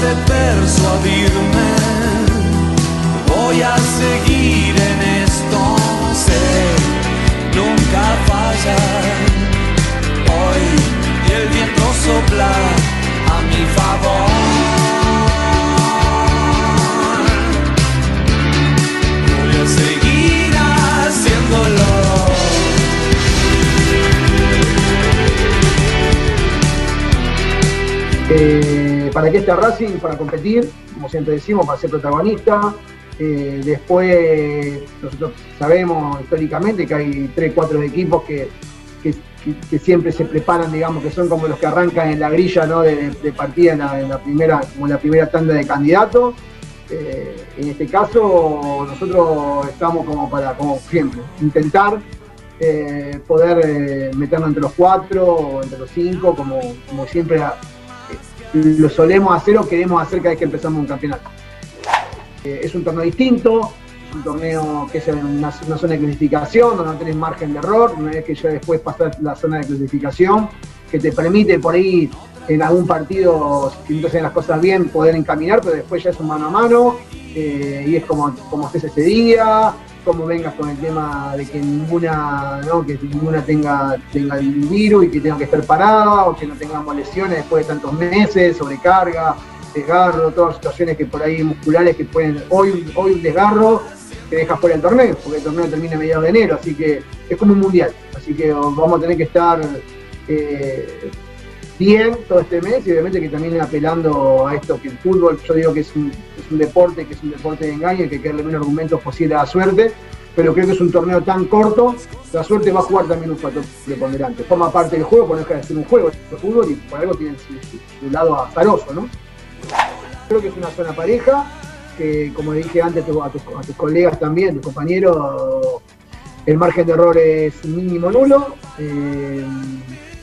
De persuadirme, voy a seguir en esto, sé, nunca fallar. Hoy el viento sopla a mi favor. Voy a seguir haciéndolo. ¿Para qué está Racing? Para competir, como siempre decimos, para ser protagonista. Eh, después, nosotros sabemos históricamente que hay 3, 4 equipos que, que- siempre se preparan, digamos, que son como los que arrancan en la grilla ¿no? de, partida en la, primera, como en la primera tanda de candidatos. Eh, en este caso, nosotros estamos como para, como siempre, intentar eh, poder meternos entre los cuatro entre los cinco, como, como siempre lo solemos hacer o queremos hacer cada vez que empezamos un campeonato. Eh, es un torneo distinto, es un torneo que es una zona de clasificación, donde no tenés margen de error, una vez que ya después pasás la zona de clasificación, que te permite por ahí en algún partido, si no te hacen las cosas bien, poder encaminar, pero después ya es un mano a mano, eh, y es como, como estés ese día, cómo vengas con el tema de que ninguna, ¿no? que ninguna tenga, tenga el virus y que tenga que estar parada, o que no tengamos lesiones después de tantos meses, sobrecarga, desgarro, todas situaciones que por ahí musculares que pueden, hoy, hoy un desgarro que deja fuera el torneo, porque el torneo termina a mediados de enero, así que es como un mundial, así que vamos a tener que estar eh, bien todo este mes y obviamente que también apelando a esto que el fútbol, yo digo que es un, un deporte, que es un deporte de engaño que que darle menos argumentos posible a la suerte, pero creo que es un torneo tan corto, la suerte va a jugar también un factor preponderante. Forma parte del juego, pero no deja de un juego el fútbol y por algo tiene su, su- lado azaroso, ¿no? Creo que es una zona pareja, que como dije antes a tus colegas también, tus compañeros, el margen de error es mínimo nulo, eh,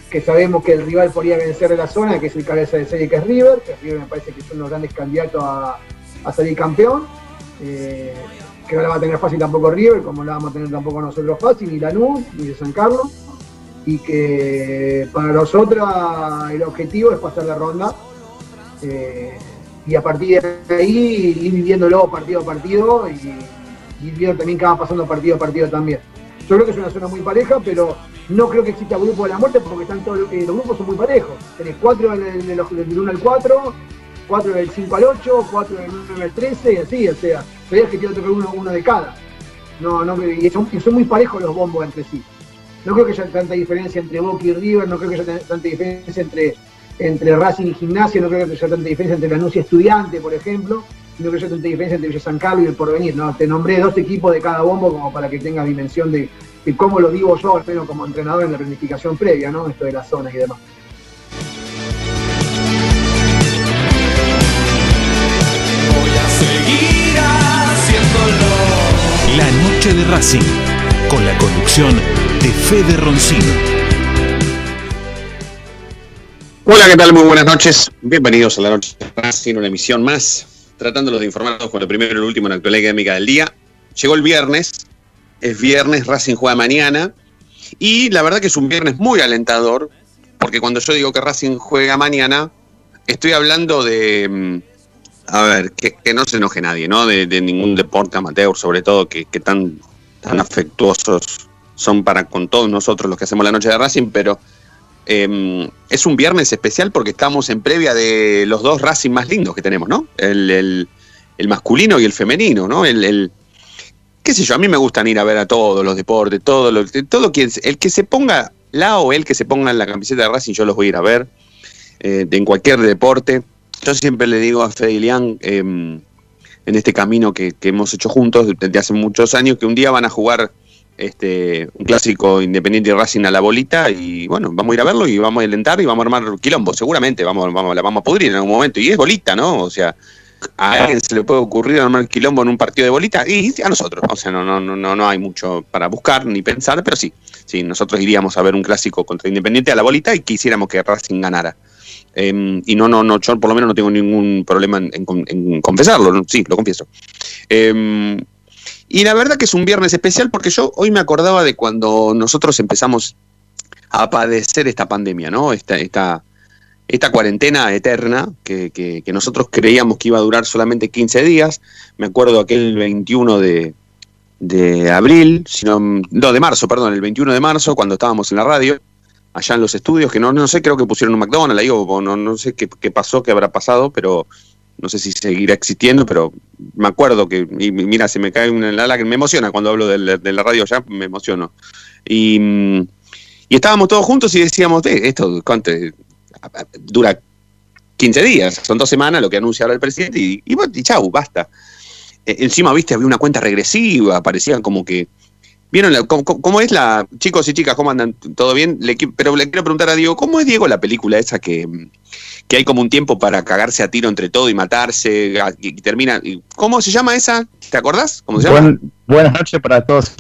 que sabemos que el rival podría vencer de la zona, que es el cabeza de serie que es River, que River me parece que son los grandes candidatos a, a salir campeón, eh, que no la va a tener fácil tampoco River, como la vamos a tener tampoco nosotros fácil, ni Lanús, ni de San Carlos, y que para nosotros el objetivo es pasar la ronda, eh, y a partir de ahí ir viviéndolo partido a partido y ir viendo también qué va pasando partido a partido también. Yo creo que es una zona muy pareja, pero no creo que exista grupo de la muerte porque están todos, eh, los grupos son muy parejos. Tenés cuatro en el- de los- del 1 al 4, cuatro del 5 al 8, cuatro del 9 al 13 y así, o sea, sabías que tiene que tocar uno, uno de cada. No, no, y son, y son muy parejos los bombos entre sí. No creo que haya tanta diferencia entre Boca y River, no creo que haya tan- tanta diferencia entre, entre Racing y Gimnasia, no creo que haya tanta diferencia entre Lanús y Estudiante, por ejemplo, no creo que haya tanta diferencia entre Villa San Carlos y el Porvenir. No, te nombré dos equipos de cada bombo como para que tengas dimensión de, de cómo lo digo yo, al menos como entrenador en la planificación previa, ¿no? Esto de las zonas y demás. La noche de Racing, con la conducción de Fede Roncino. Hola, ¿qué tal? Muy buenas noches. Bienvenidos a la noche de Racing, una emisión más, tratándolos de informarnos con lo primero y lo último en la actualidad académica del día. Llegó el viernes, es viernes, Racing juega mañana, y la verdad que es un viernes muy alentador, porque cuando yo digo que Racing juega mañana, estoy hablando de, mm, a ver, que, no se enoje nadie, ¿no? De, ningún deporte amateur, sobre todo, que, tan, tan afectuosos son para con todos nosotros los que hacemos la noche de Racing, pero eh, es un viernes especial porque estamos en previa de los dos Racing más lindos que tenemos, ¿no? El, el- masculino y el femenino, ¿no? El, qué sé yo, a mí me gustan ir a ver a todos los deportes, todo, lo, todo quien, el que se ponga, la o el que se ponga en la camiseta de Racing, yo los voy a ir a ver, eh, en cualquier deporte. Yo siempre le digo a Fede Ilián, eh, en este camino que, que hemos hecho juntos desde hace muchos años, que un día van a jugar este, un clásico Independiente y Racing a la bolita y bueno, vamos a ir a verlo y vamos a alentar y vamos a armar quilombo, seguramente, vamos, vamos, la vamos a pudrir en algún momento. Y es bolita, ¿no? O sea, a alguien se le puede ocurrir armar quilombo en un partido de bolita y a nosotros. O sea, no, no, no, no, no hay mucho para buscar ni pensar, pero sí, sí, nosotros iríamos a ver un clásico contra Independiente a la bolita y quisiéramos que Racing ganara. Eh, y no, no, no, yo por lo menos no tengo ningún problema en, confesarlo, sí, lo confieso. Eh, y la verdad que es un viernes especial porque yo hoy me acordaba de cuando nosotros empezamos a padecer esta pandemia, ¿no? Esta, esta, esta cuarentena eterna que, que- que nosotros creíamos que iba a durar solamente 15 días. Me acuerdo aquel 21 de, de abril, sino, no, de marzo, perdón, el 21 de marzo, cuando estábamos en la radio, allá en los estudios, que no, no sé, creo que pusieron un McDonald's ahí, o no, no sé qué, qué pasó, qué habrá pasado, pero no sé si seguirá existiendo, pero me acuerdo que, y mira, se me cae una lágrima, me emociona cuando hablo de, la- la radio ya, me emociono. Y, y estábamos todos juntos y decíamos, "Eh, esto, ¿cuánto? Dura 15 días, son dos semanas lo que anuncia ahora el presidente y, y, y chau, basta. Eh, encima, viste, había una cuenta regresiva, parecían como que... ¿Vieron la- cómo, cómo- es la... Chicos y chicas, ¿cómo andan? ¿Todo bien? Le pero le quiero preguntar a Diego, ¿cómo es Diego la película esa que, que hay como un tiempo para cagarse a tiro entre todo y matarse y, y termina... ¿Cómo se llama esa? ¿Te acordás? ¿Cómo se llama? Buen- buenas noches para todos.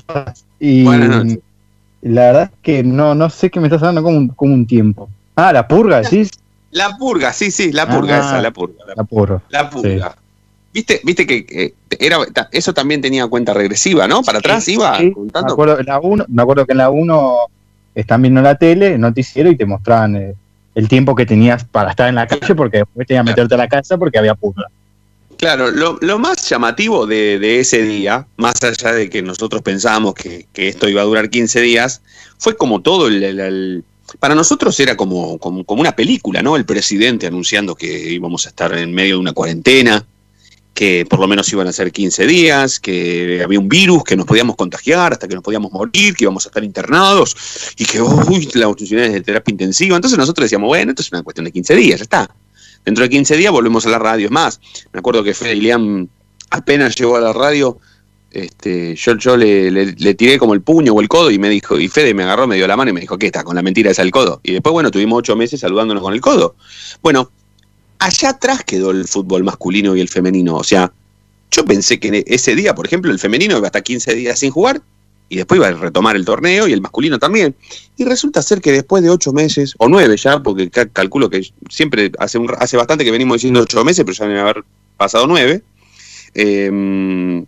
Y Buenas noches. la verdad es que no, no sé qué me estás hablando como un, como un tiempo. Ah, la purga, decís. La purga, sí, sí, la purga Ah. esa, la purga. La, La purga. la purga. ¿Viste, viste que eh, era, eso también tenía cuenta regresiva, ¿no? Para atrás iba Sí, me contando. acuerdo, en la uno, me acuerdo que en la 1 están viendo la tele, el noticiero, y te mostraban eh, el tiempo que tenías para estar en la calle, porque después tenías que meterte a la casa porque había purga. Claro, lo, lo más llamativo de, de ese día, más allá de que nosotros pensábamos que, que esto iba a durar 15 días, fue como todo el... el- el- para nosotros era como, como, como una película, ¿no? El presidente anunciando que íbamos a estar en medio de una cuarentena, que por lo menos iban a ser 15 días, que había un virus, que nos podíamos contagiar hasta que nos podíamos morir, que íbamos a estar internados y que, uy, las funciones de terapia intensiva. Entonces nosotros decíamos, bueno, esto es una cuestión de 15 días, ya está. Dentro de 15 días volvemos a la radio. Es más, me acuerdo que Fede Ilián apenas llegó a la radio, este, yo, yo le, tiré como el puño o el codo y me dijo, y Fede me agarró, me dio la mano y me dijo, ¿qué está? Con la mentira esa el codo. Y después, bueno, tuvimos ocho meses saludándonos con el codo. Bueno, allá atrás quedó el fútbol masculino y el femenino. O sea, yo pensé que ese día, por ejemplo, el femenino iba hasta 15 días sin jugar y después iba a retomar el torneo y el masculino también. Y resulta ser que después de ocho meses, o nueve ya, porque ca- calculo que siempre hace, hace bastante que venimos diciendo ocho meses, pero ya deben haber pasado nueve, eh,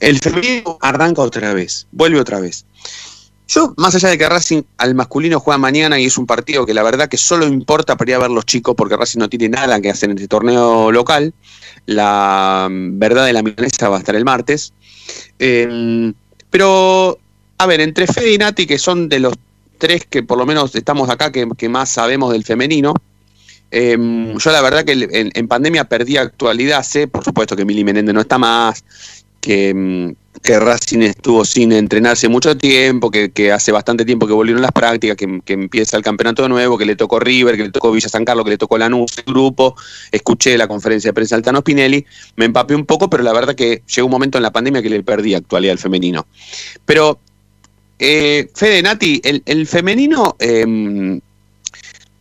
el femenino arranca otra vez, vuelve otra vez. Yo, más allá de que Racing al masculino juega mañana y es un partido que la verdad que solo importa para ir a ver los chicos porque Racing no tiene nada que hacer en este torneo local, la mm, verdad de la milanesa va a estar el martes. Eh, pero, a ver, entre Fede y Nati, que son de los tres que por lo menos estamos acá, que, más sabemos del femenino, eh, yo la verdad que en, en pandemia perdí actualidad, sé, por supuesto que Mili Menéndez no está más, que, mm, que Racing estuvo sin entrenarse mucho tiempo, que, hace bastante tiempo que volvieron las prácticas, que, empieza el campeonato de nuevo, que le tocó River, que le tocó Villa San Carlos, que le tocó Lanús, el grupo, escuché la conferencia de prensa de Altano Spinelli, me empapé un poco, pero la verdad que llegó un momento en la pandemia que le perdí actualidad al femenino. Pero, eh, Fede Nati, el, femenino eh,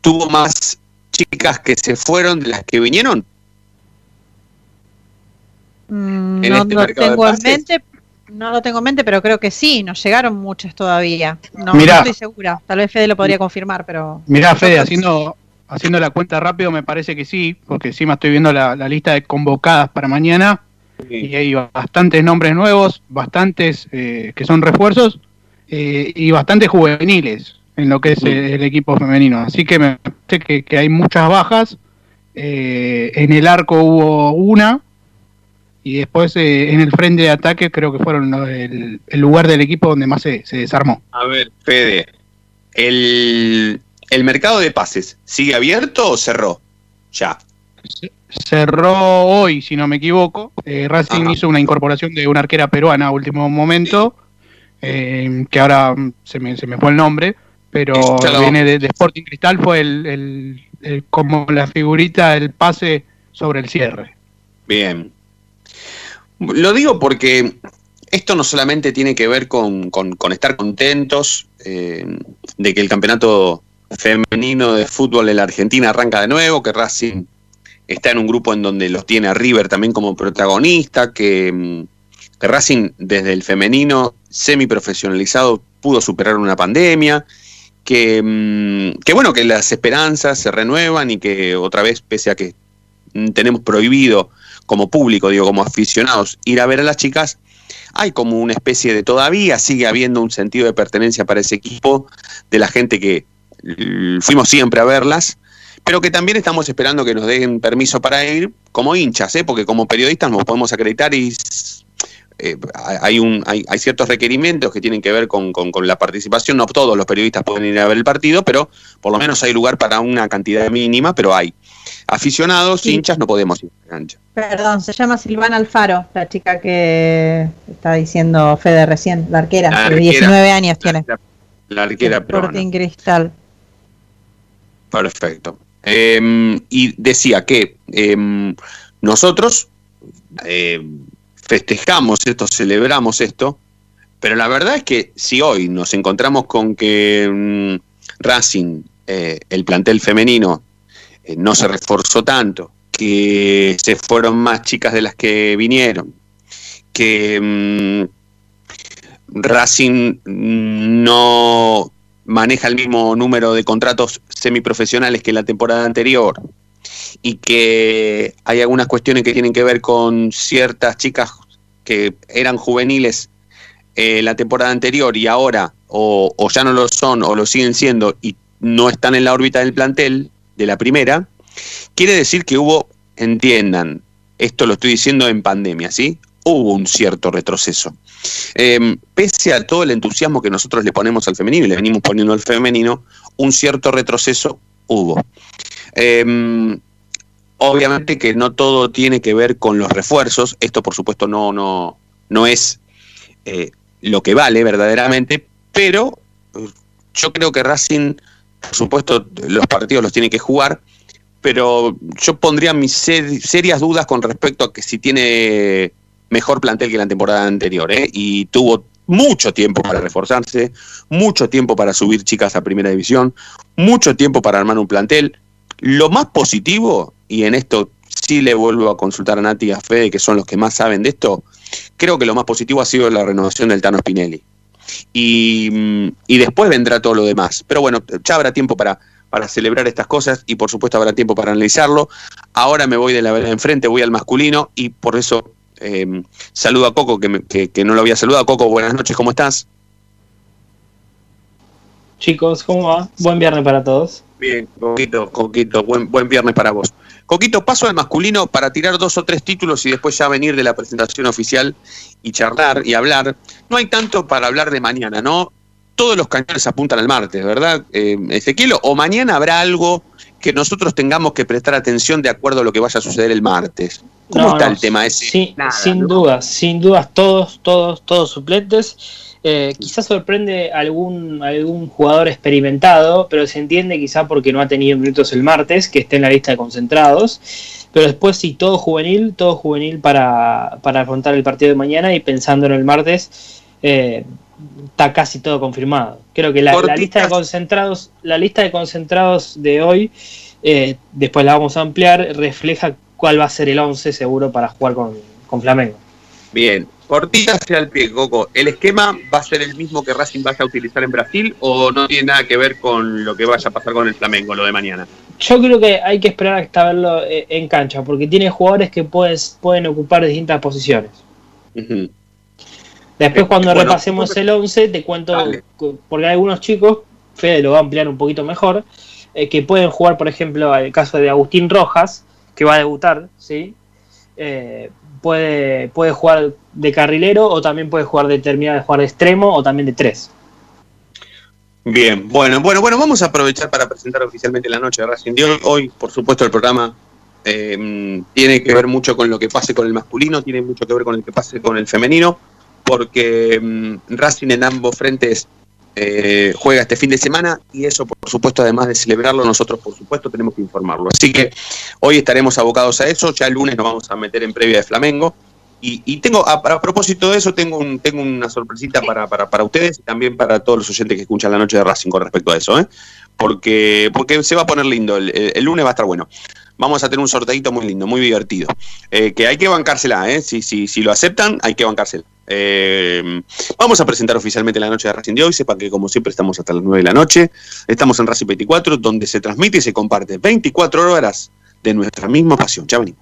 tuvo más chicas que se fueron de las que vinieron. Mm, no este lo de tengo en mente, no lo tengo en mente, pero creo que sí, nos llegaron muchas todavía. No, Mirá. no estoy segura. Tal vez Fede lo podría confirmar, pero. Mirá, Fede, haciendo, haciendo la cuenta rápido, me parece que sí, porque encima estoy viendo la, la lista de convocadas para mañana y hay bastantes nombres nuevos, bastantes eh, que son refuerzos eh, y bastantes juveniles en lo que es el, el equipo femenino. Así que me parece que, que hay muchas bajas eh, en el arco hubo una, y después eh, en el frente de ataque creo que fueron el, el lugar del equipo donde más se, se desarmó. A ver, Fede, ¿el, ¿el mercado de pases sigue abierto o cerró? Ya. Cerró hoy, si no me equivoco. Eh, Racing Ajá. hizo una incorporación de una arquera peruana a último momento, eh, que ahora se me, se me fue el nombre, pero viene de, de Sporting Cristal, fue el, el- el- como la figurita, el pase sobre el cierre. Bien. Lo digo porque esto no solamente tiene que ver con, estar contentos eh, de que el campeonato femenino de fútbol en la Argentina arranca de nuevo, que Racing está en un grupo en donde los tiene a River también como protagonista, que, Racing desde el femenino semiprofesionalizado pudo superar una pandemia, que, mm, que bueno, que las esperanzas se renuevan y que otra vez, pese a que tenemos prohibido como público, digo, como aficionados, ir a ver a las chicas, hay como una especie de todavía sigue habiendo un sentido de pertenencia para ese equipo, de la gente que l- fuimos siempre a verlas, pero que también estamos esperando que nos den permiso para ir como hinchas, ¿eh? porque como periodistas nos podemos acreditar y eh, hay, un, hay, hay ciertos requerimientos que tienen que ver con la participación, no todos los periodistas pueden ir a ver el partido, pero por lo menos hay lugar para una cantidad mínima, pero hay. Aficionados, Sí. hinchas, no podemos ir a la cancha. Perdón, se llama Silvana Alfaro, la chica que está diciendo Fede recién, la arquera, La de arquera. 19 años tiene. La, la arquera Cristal. Perfecto. Eh, y decía que eh, nosotros eh, festejamos esto, celebramos esto, pero la verdad es que si hoy nos encontramos con que mm, Racing, eh, el plantel femenino, eh, no se reforzó tanto, que se fueron más chicas de las que vinieron, que mm, Racing mm, no maneja el mismo número de contratos semiprofesionales que la temporada anterior y que hay algunas cuestiones que tienen que ver con ciertas chicas que eran juveniles eh, la temporada anterior y ahora o, o ya no lo son o lo siguen siendo y no están en la órbita del plantel de la primera, quiere decir que hubo, entiendan, esto lo estoy diciendo en pandemia, ¿sí? Hubo un cierto retroceso. Eh, pese a todo el entusiasmo que nosotros le ponemos al femenino y le venimos poniendo al femenino, un cierto retroceso hubo. Eh, obviamente que no todo tiene que ver con los refuerzos, esto por supuesto no, no, no es eh, lo que vale verdaderamente, pero eh, yo creo que Racing, por supuesto, los partidos los tiene que jugar, pero yo pondría mis ser- serias dudas con respecto a que si tiene mejor plantel que la temporada anterior, ¿eh? y tuvo mucho tiempo para reforzarse, mucho tiempo para subir chicas a primera división, mucho tiempo para armar un plantel. Lo más positivo, y en esto sí le vuelvo a consultar a Nati y a Fede, que son los que más saben de esto, creo que lo más positivo ha sido la renovación del Tano Spinelli. Y, mm, y después vendrá todo lo demás. Pero bueno, ya habrá tiempo para, para celebrar estas cosas y por supuesto habrá tiempo para analizarlo. Ahora me voy de la vereda enfrente, voy al masculino y por eso eh, saludo a Coco, que, me- que- que no lo había saludado. Coco, buenas noches, ¿cómo estás? Chicos, ¿cómo va? Buen viernes para todos. Bien, Coquito, Coquito, buen, buen viernes para vos. Coquito, paso al masculino para tirar dos o tres títulos y después ya venir de la presentación oficial y charlar y hablar. No hay tanto para hablar de mañana, ¿no? Todos los cañones apuntan al martes, ¿verdad, eh, Ezequiel? ¿O mañana habrá algo que nosotros tengamos que prestar atención de acuerdo a lo que vaya a suceder el martes? ¿Cómo No, está no, el tema ese? sí, Nada, sin ¿no? dudas, sin dudas, todos, todos, todos suplentes. Eh, quizás sorprende algún, algún jugador experimentado, pero se entiende quizá porque no ha tenido minutos el martes, que esté en la lista de concentrados. Pero después sí, todo juvenil, todo juvenil para, para afrontar el partido de mañana y pensando en el martes, eh, está casi todo confirmado. Creo que la, lista de concentrados, la lista de concentrados de hoy, eh, después la vamos a ampliar, refleja cuál va a ser el 11 seguro para jugar con, con Flamengo. Bien, cortita hacia el pie, Coco. ¿El esquema va a ser el mismo que Racing vaya a utilizar en Brasil o no tiene nada que ver con lo que vaya a pasar con el Flamengo, lo de mañana? Yo creo que hay que esperar hasta verlo eh, en cancha, porque tiene jugadores que puedes, pueden ocupar distintas posiciones. Después Eh, cuando bueno, repasemos el 11 te cuento, Dale. porque hay algunos chicos, Fede lo va a ampliar un poquito mejor, eh, que pueden jugar, por ejemplo, el caso de Agustín Rojas, que va a debutar, ¿sí? Eh, puede, puede jugar de carrilero o también puede jugar de terminar de jugar de extremo o también de tres. Bien, bueno, bueno, bueno, vamos a aprovechar para presentar oficialmente la noche de Racing de hoy. Hoy, por supuesto, el programa eh, tiene que ver mucho con lo que pase con el masculino, tiene mucho que ver con lo que pase con el femenino, porque mm, Racing en ambos frentes eh, juega este fin de semana y eso, por supuesto, además de celebrarlo, nosotros, por supuesto, tenemos que informarlo. Así que hoy estaremos abocados a eso, ya el lunes nos vamos a meter en previa de Flamengo. Y, y tengo, a, a propósito de eso, tengo, un, tengo una sorpresita para, para, para ustedes y también para todos los oyentes que escuchan la noche de Racing con respecto a eso, ¿eh? porque, porque se va a poner lindo, el, lunes va a estar bueno. Vamos a tener un sorteito muy lindo, muy divertido. Eh, que hay que bancársela, ¿eh? Si, si, si lo aceptan, hay que bancársela. Eh, vamos a presentar oficialmente la noche de Racing de hoy. Sepan que, como siempre, estamos hasta las 9 de la noche. Estamos en Racing 24, donde se transmite y se comparte 24 horas de nuestra misma pasión. Ya venimos.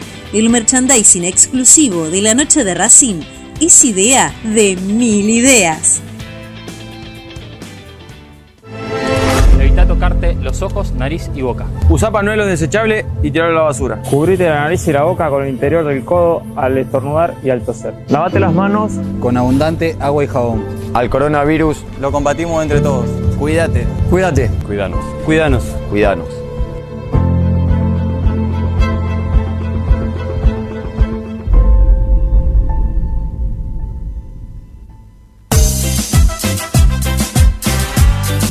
El merchandising exclusivo de la noche de Racing es idea de mil ideas. Evita tocarte los ojos, nariz y boca. Usa pañuelos desechables y tirarlo a la basura. Cubrite la nariz y la boca con el interior del codo al estornudar y al toser. Lavate las manos con abundante agua y jabón. Al coronavirus Lo combatimos entre todos. Cuídate. Cuídate. Cuídanos. Cuídanos. Cuídanos.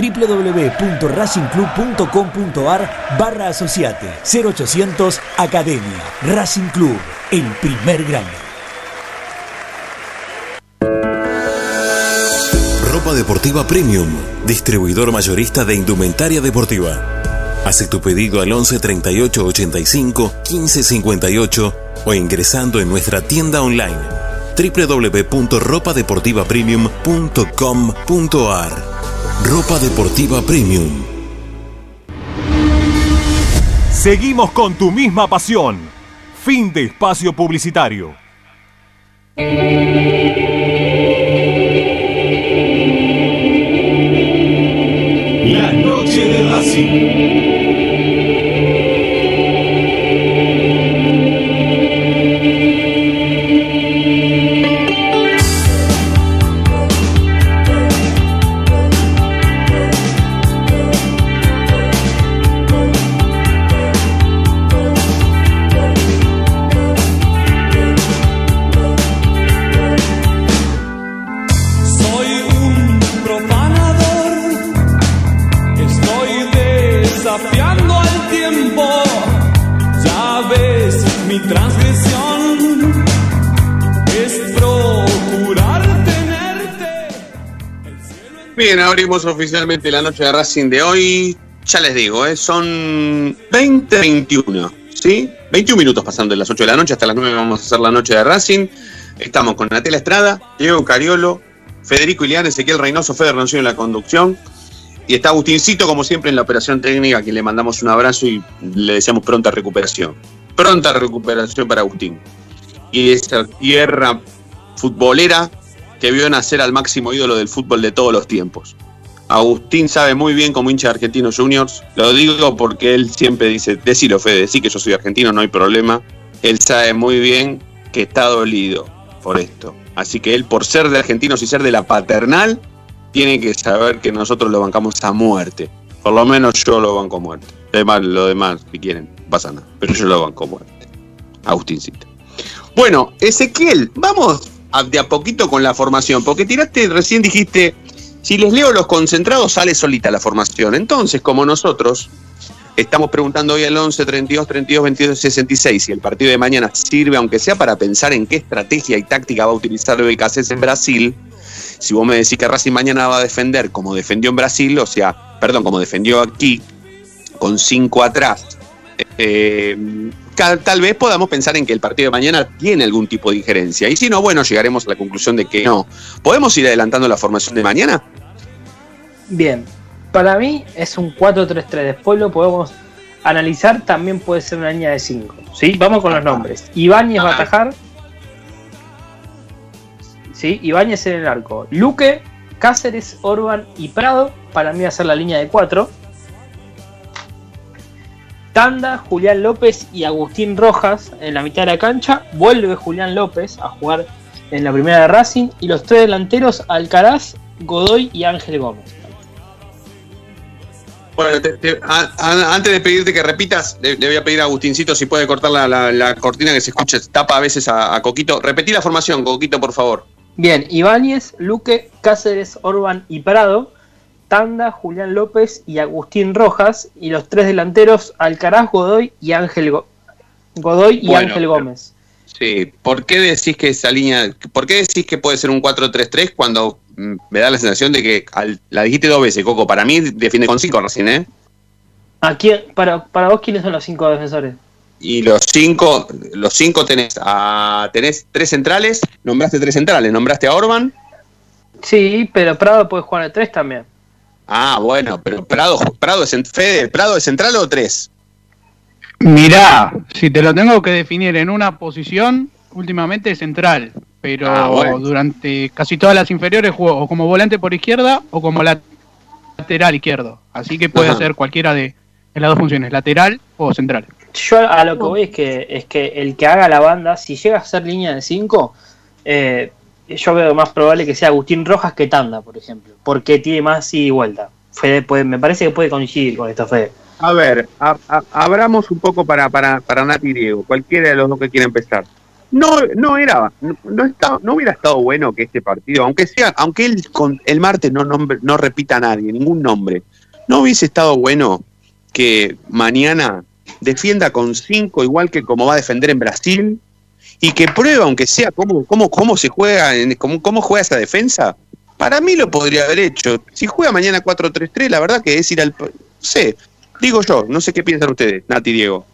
www.racingclub.com.ar barra asociate 0800 Academia Racing Club, el primer grande. Ropa Deportiva Premium, distribuidor mayorista de indumentaria deportiva. Hace tu pedido al 11 38 85 15 58 o ingresando en nuestra tienda online www.ropadeportivapremium.com.ar Ropa Deportiva Premium. Seguimos con tu misma pasión. Fin de espacio publicitario. La noche de Racing. Abrimos oficialmente la noche de Racing de hoy. Ya les digo, ¿eh? son 20, 21, ¿sí? 21 minutos pasando de las 8 de la noche hasta las 9 vamos a hacer la noche de Racing. Estamos con Natela Estrada, Diego Cariolo, Federico Ilián, Ezequiel Reynoso, Fede Roncio en la conducción. Y está Agustincito, como siempre, en la operación técnica, a quien le mandamos un abrazo y le deseamos pronta recuperación. Pronta recuperación para Agustín. Y esa tierra futbolera que vio nacer al máximo ídolo del fútbol de todos los tiempos. Agustín sabe muy bien como hincha de Argentinos Juniors, lo digo porque él siempre dice, decilo Fede, sí que yo soy argentino, no hay problema. Él sabe muy bien que está dolido por esto. Así que él, por ser de argentinos y ser de la paternal, tiene que saber que nosotros lo bancamos a muerte. Por lo menos yo lo banco a muerte. Además, lo demás, si quieren, pasa nada. Pero yo lo banco a muerte. Agustincito. Bueno, Ezequiel, vamos de a poquito con la formación, porque tiraste, recién dijiste, si les leo los concentrados sale solita la formación. Entonces, como nosotros estamos preguntando hoy al 11, 32, 32, 22, 66, si el partido de mañana sirve, aunque sea para pensar en qué estrategia y táctica va a utilizar BKC en Brasil, si vos me decís que Racing mañana va a defender como defendió en Brasil, o sea, perdón, como defendió aquí, con cinco atrás, eh, tal vez podamos pensar en que el partido de mañana tiene algún tipo de injerencia. Y si no, bueno, llegaremos a la conclusión de que no. ¿Podemos ir adelantando la formación de mañana? Bien, para mí es un 4-3-3. Después lo podemos analizar. También puede ser una línea de 5. ¿sí? Vamos con los nombres. Ibáñez va a atajar. ¿sí? Ibáñez en el arco. Luque, Cáceres, Orban y Prado. Para mí va a ser la línea de 4. Tanda, Julián López y Agustín Rojas en la mitad de la cancha. Vuelve Julián López a jugar en la primera de Racing. Y los tres delanteros, Alcaraz, Godoy y Ángel Gómez. Bueno, te- te- a- a- antes de pedirte que repitas, le, le voy a pedir a Agustincito si puede cortar la, la- la cortina que se escucha, tapa a veces a, a Coquito. Repetí la formación, Coquito, por favor. Bien, Ibáñez, Luque, Cáceres, Orban y Prado, Tanda, Julián López y Agustín Rojas, y los tres delanteros, Alcaraz, Godoy y Ángel Go- Godoy y Bueno, Ángel Gómez. Sí, ¿por qué decís que esa línea, por qué decís que puede ser un 4-3-3 cuando mm, me da la sensación de que al- la dijiste dos veces, Coco? Para mí defiende con cinco recién, ¿eh? ¿A quién- para, para vos, ¿quiénes son los cinco defensores? Y los cinco, los cinco tenés a, tenés tres centrales, nombraste tres centrales, nombraste a Orban. Sí, pero Prado puede jugar de tres también. Ah, bueno, pero Prado, Prado es en- Fede, Prado es central o tres. Mirá, si te lo tengo que definir en una posición, últimamente es central, pero Ah, bueno. durante casi todas las inferiores jugó o como volante por izquierda o como lat- lateral izquierdo. Así que puede Ajá. hacer cualquiera de, de las dos funciones, lateral o central. Yo a lo que voy es que, es que el que haga la banda, si llega a ser línea de 5, yo veo más probable que sea Agustín Rojas que Tanda, por ejemplo, porque tiene más ida y vuelta. Puede- me parece que puede coincidir con esto, Fede. A ver, a- abramos un poco para, para, para Nati y Diego, cualquiera de los dos que quiera empezar. No, no era, no, estaba- no hubiera estado bueno que este partido, aunque sea, aunque él con el martes no nombre- no repita a nadie, ningún nombre, no hubiese estado bueno que mañana defienda con cinco, igual que como va a defender en Brasil, y que prueba, aunque sea, cómo, cómo, cómo se juega, en- cómo, cómo juega esa defensa. Para mí lo podría haber hecho. Si juega mañana 4-3-3, la verdad que es ir al. No sé, digo yo, no sé qué piensan ustedes, Nati y Diego.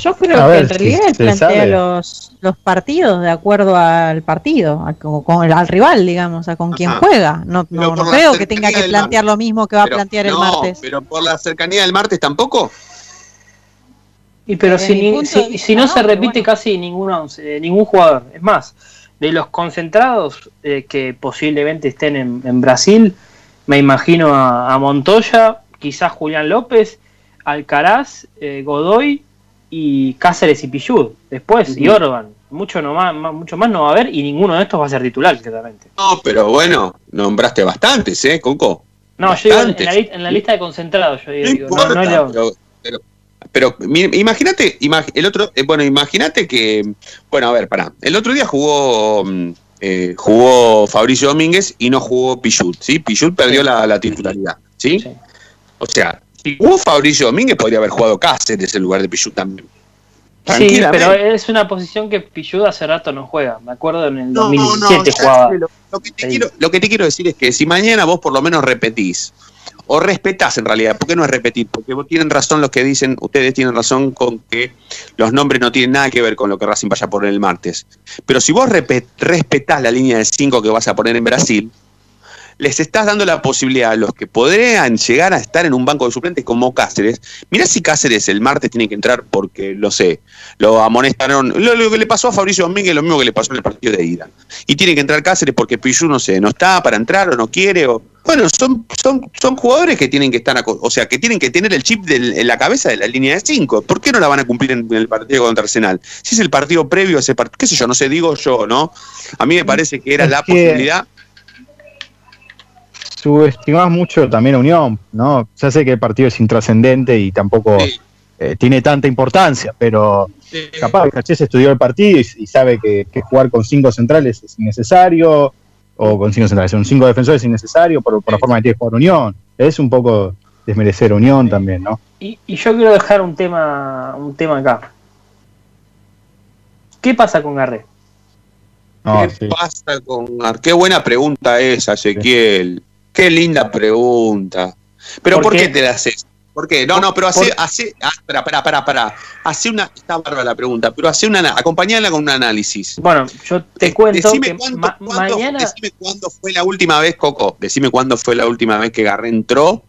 Yo creo A que ver, en realidad él plantea los, los partidos de acuerdo al partido, a- con, al rival, digamos, a con quien Ajá. juega. No, no, no creo que tenga que plantear lo mismo que va Pero- a plantear el no, martes. Pero por la cercanía del martes tampoco. Y pero Desde si, ni- si- vista, si no, no, se repite bueno. casi ninguno, eh, ningún jugador. Es más, de los concentrados eh, que posiblemente estén en, en Brasil, me imagino a, a Montoya, quizás Julián López, Alcaraz, eh, Godoy y Cáceres y Pillud. Después, y. Orban. Mucho, no más, más- mucho más no va a haber y ninguno de estos va a ser titular, claramente. No, pero bueno, nombraste bastantes, ¿eh, Coco? No, yo digo en, la, en la lista de concentrados, yo No digo, no, importa, no leo- pero, pero, pero imagínate, imag- el otro, eh, bueno, imagínate que, bueno, a ver, pará, el otro día jugó, mm, eh, jugó Fabricio Domínguez y no jugó Pichut, ¿sí? Pichut perdió la, la titularidad, ¿sí? O sea, si jugó Fabricio Domínguez podría haber jugado Cáceres en lugar de Pichut también. Sí, pero es una posición que Pichuda hace rato no juega. Me acuerdo en el 2017 jugaba. Lo, lo que te quiero, lo que te quiero decir es que si mañana vos por lo menos repetís, o respetás en realidad, ¿por qué no es repetir? Porque tienen razón los que dicen, ustedes tienen razón con que los nombres no tienen nada que ver con lo que Racing vaya a poner el martes. Pero si vos respetás la línea de 5 que vas a poner en Brasil, les estás dando la posibilidad a los que podrían llegar a estar en un banco de suplentes como Cáceres. Mirá si Cáceres el martes tiene que entrar porque, lo sé, lo amonestaron. Lo, que le pasó a Fabricio Domínguez lo mismo que le pasó en el partido de ida. Y tiene que entrar Cáceres porque Pichu, no sé, no está para entrar o no quiere. O, bueno, son, son, son jugadores que tienen que estar, o sea, que tienen que tener el chip del- en la cabeza de la línea de 5. ¿Por qué no la van a cumplir en, en el partido contra Arsenal? Si es el partido previo a ese partido, qué sé yo, no sé, digo yo, ¿no? A mí me parece que era Es la que- posibilidad. subestimás mucho también a Unión, ¿no? Ya sé que el partido es intrascendente y tampoco eh, tiene tanta importancia, pero capaz Cachés estudió el partido y, y sabe que, que jugar con cinco centrales es innecesario, o con cinco centrales, con cinco defensores es innecesario por, por la forma que tiene que jugar Unión. Es un poco desmerecer Unión también, ¿no? Y, y yo quiero dejar un tema, un tema acá. ¿Qué pasa con Garré? No, ¿Qué pasa con Ar- Qué buena pregunta esa, Ezequiel. Qué linda pregunta. Pero ¿por, ¿Por qué qué? te la haces? ¿Por qué? No, no, pero hace, hace, ah, espera, espera, espera, espera. Hace una, está bárbara la pregunta, pero hace una, acompañala con un análisis. Bueno, yo te cuento Decime que cuándo, ma- mañana decime cuándo fue la última vez, Coco. Decime cuándo fue la última vez que Garré entró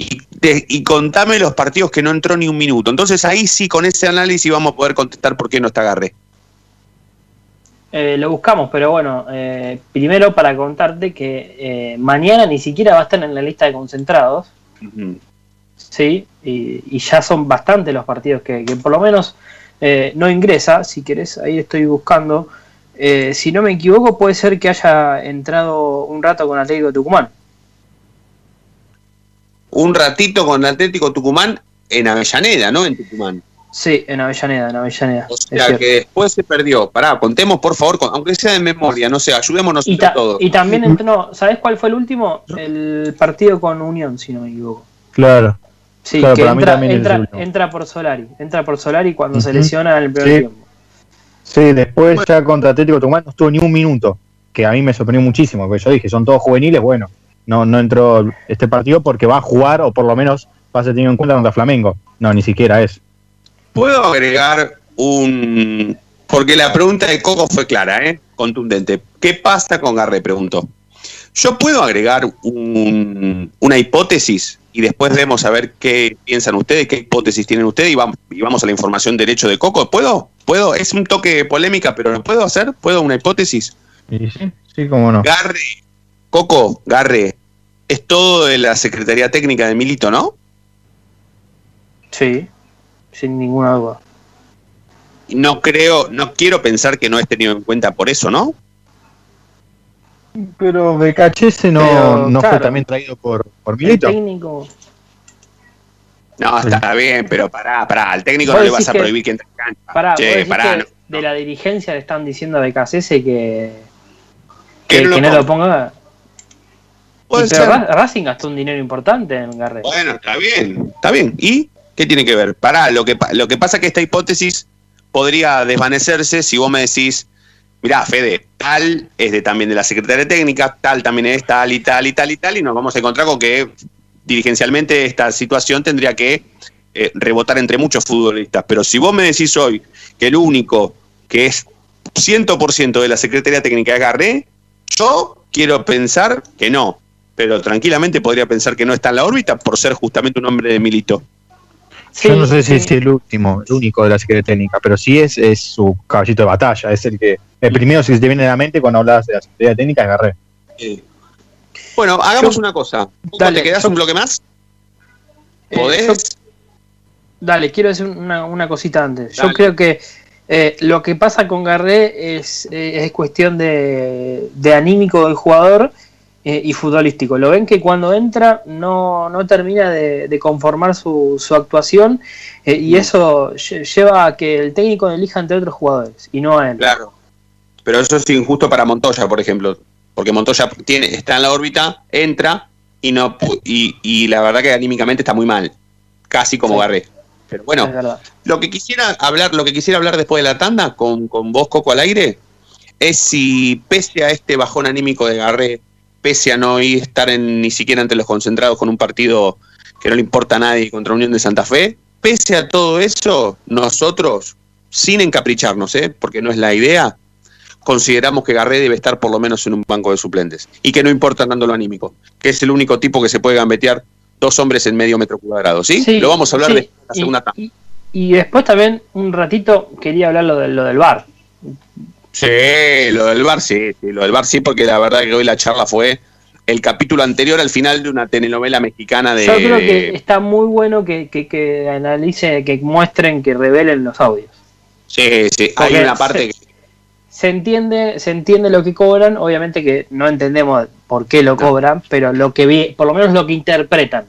y, contame los partidos que no entró ni un minuto. Entonces ahí sí, con ese análisis vamos a poder contestar por qué no está Garré. eh, lo buscamos, pero bueno, eh, primero para contarte que eh, mañana ni siquiera va a estar en la lista de concentrados, ¿sí? Y, y ya son bastantes los partidos que, que por lo menos eh, no ingresa, si querés, ahí estoy buscando. Eh, si no me equivoco, puede ser que haya entrado un rato con Atlético Tucumán. Un ratito con Atlético Tucumán en Avellaneda, ¿no? En Tucumán. Sí, en Avellaneda, en Avellaneda. O sea que después se perdió. Pará, contemos por favor, con- aunque sea de memoria, no sé, ayudémonos Y, todos. y también entró, ¿sabés cuál fue el último? El partido con Unión, si no me equivoco. Claro. Sí, Claro, que entra, entra, entra por Solari. Entra por Solari cuando se lesiona en el primer Sí. tiempo. Sí, después ya contra Atlético Tucumán no estuvo ni un minuto, que a mí me sorprendió muchísimo, porque yo dije, son todos juveniles, bueno, no, no entró este partido porque va a jugar, o por lo menos va a ser tenido en cuenta contra Flamengo. No, ni siquiera es. ¿Puedo agregar un...? Porque la pregunta de Coco fue clara, ¿eh? Contundente. ¿Qué pasa con Garre? Preguntó. ¿Yo puedo agregar un- una hipótesis y después vemos a ver qué piensan ustedes, qué hipótesis tienen ustedes y vamos, y vamos a la información derecho de Coco? ¿Puedo? ¿Puedo? Es un toque de polémica, pero ¿lo puedo hacer? ¿Puedo una hipótesis? Sí, sí, cómo no. Garre, Coco, Garre, es todo de la Secretaría Técnica de Milito, ¿no? Sí, sin ninguna duda. No creo, no quiero pensar que no es tenido en cuenta por eso, ¿no? Pero Becachese no, Pero, no fue también traído por, por El Milito. técnico. No, está bien, pero pará, pará, al técnico no le vas a prohibir que entre en cancha. Pará, Che, pará, no. de la dirigencia le están diciendo a Becasese que, Que que, no lo que no lo ponga. pero Racing gastó un dinero importante en Garré. Bueno, está bien, está bien. ¿Y qué tiene que ver? Pará, lo que, lo que pasa es que esta hipótesis podría desvanecerse si vos me decís, mirá, Fede, tal es de, también de la Secretaría Técnica, tal también es tal y tal y tal y tal, y nos vamos a encontrar con que dirigencialmente esta situación tendría que eh, rebotar entre muchos futbolistas. Pero si vos me decís hoy que el único que es 100% de la Secretaría Técnica es Garré, yo quiero pensar que no, pero tranquilamente podría pensar que no está en la órbita por ser justamente un hombre de Milito. Yo no sé si es el último, el único de la Secretaría Técnica, pero sí es, es su caballito de batalla, es el que el primero si se te viene a la mente cuando hablas de la Secretaría Técnica es Garré. Bueno, hagamos Yo- una cosa. Dale, ¿Te quedás yo- un bloque más? Eh, ¿Podés? yo- dale, quiero decir una, una cosita antes. Dale. Yo creo que eh, lo que pasa con Garré es, eh, es cuestión de, de anímico del jugador eh, y futbolístico. Lo ven que cuando entra no, no termina de, de conformar su, su actuación eh, y eso lle- lleva a que el técnico elija entre otros jugadores y no a él. Claro. Pero eso es injusto para Montoya, por ejemplo. Porque Montoya tiene, está en la órbita, entra y no y, y la verdad que anímicamente está muy mal. Casi como Sí. Garré. Pero bueno, lo que quisiera hablar, lo que quisiera hablar después de la tanda con, con vos, Coco, al aire, es si pese a este bajón anímico de Garré, pese a no ir estar en, ni siquiera entre los concentrados con un partido que no le importa a nadie contra Unión de Santa Fe, pese a todo eso, nosotros, sin encapricharnos, ¿eh? porque no es la idea, consideramos que Garré debe estar por lo menos en un banco de suplentes y que no importa tanto lo anímico, que es el único tipo que se puede gambetear dos hombres en medio metro cuadrado, ¿sí? lo vamos a hablar de la segunda y, y, después también un ratito quería hablar lo, de, lo del bar. Sí, lo del bar sí, lo del bar sí, porque la verdad que hoy la charla fue el capítulo anterior al final de una telenovela mexicana de... Yo creo que está muy bueno que, que, que analice, que muestren, que revelen los audios. Sí, sí, hay una parte se, que... Se entiende, se entiende lo que cobran, obviamente que no entendemos por qué lo cobran, pero lo que vi, por lo menos lo que interpretan.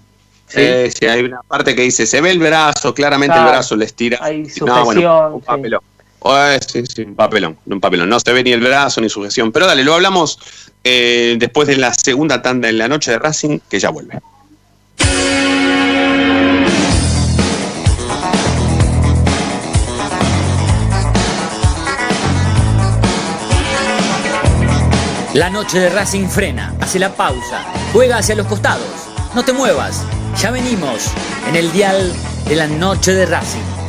Sí, sí, hay una parte que dice, se ve el brazo, claramente el brazo les tira. Hay sujeción, no, papelón. sí. sí, un papelón, un papelón. No se ve ni el brazo ni sujeción. Pero dale, lo hablamos eh, después de la segunda tanda en la noche de Racing, que ya vuelve. La noche de Racing frena, hace la pausa, juega hacia los costados. No te muevas, ya venimos en el dial de la noche de Racing.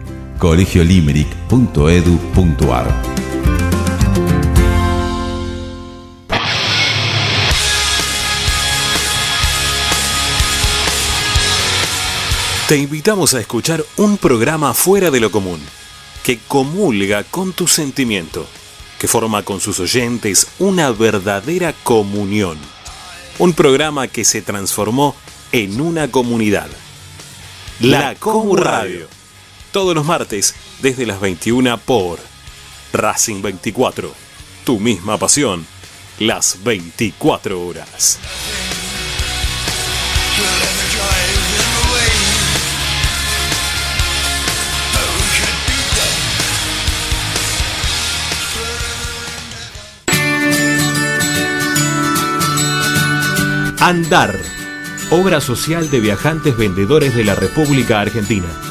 colegiolimerick.edu.ar Te invitamos a escuchar un programa fuera de lo común, que comulga con tu sentimiento, que forma con sus oyentes una verdadera comunión. Un programa que se transformó en una comunidad. La Comu Radio. Todos los martes desde las 21 por Racing 24. Tu misma pasión. Las 24 horas. Andar, obra social de viajantes vendedores de la República Argentina.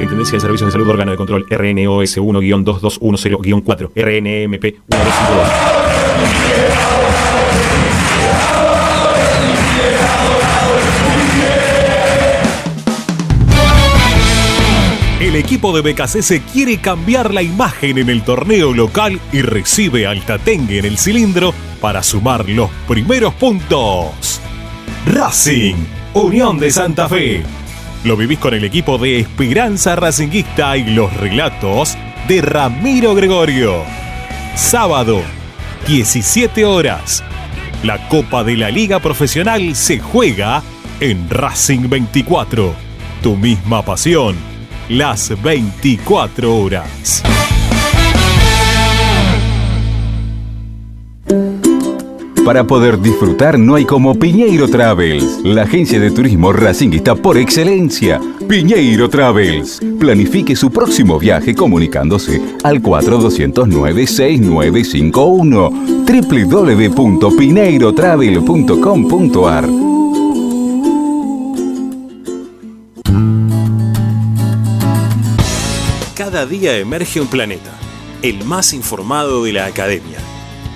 Superintendencia de Servicios de Salud Órgano de Control RNOS 1-2210-4 RNMP 1252. El equipo de BKC quiere cambiar la imagen en el torneo local y recibe al Tatengue en el cilindro para sumar los primeros puntos. Racing, Unión de Santa Fe, lo vivís con el equipo de Esperanza Racinguista y los relatos de Ramiro Gregorio. Sábado, 17 horas. La Copa de la Liga Profesional se juega en Racing 24. Tu misma pasión, las 24 horas. Para poder disfrutar no hay como Piñeiro Travels, la agencia de turismo racinguista por excelencia. Piñeiro Travels. Planifique su próximo viaje comunicándose al 4209-6951 www.pineirotravel.com.ar Cada día emerge un planeta, el más informado de la academia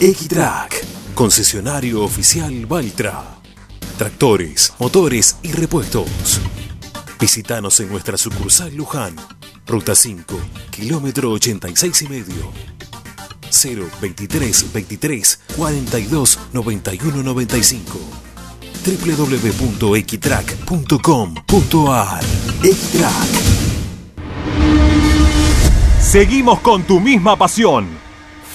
Equitrack, concesionario oficial Valtra. Tractores, motores y repuestos. Visítanos en nuestra sucursal Luján, Ruta 5, kilómetro 86 y medio. 0 23 23 42 91 95 www.equitrack.com.ar Equitrack Seguimos con tu misma pasión.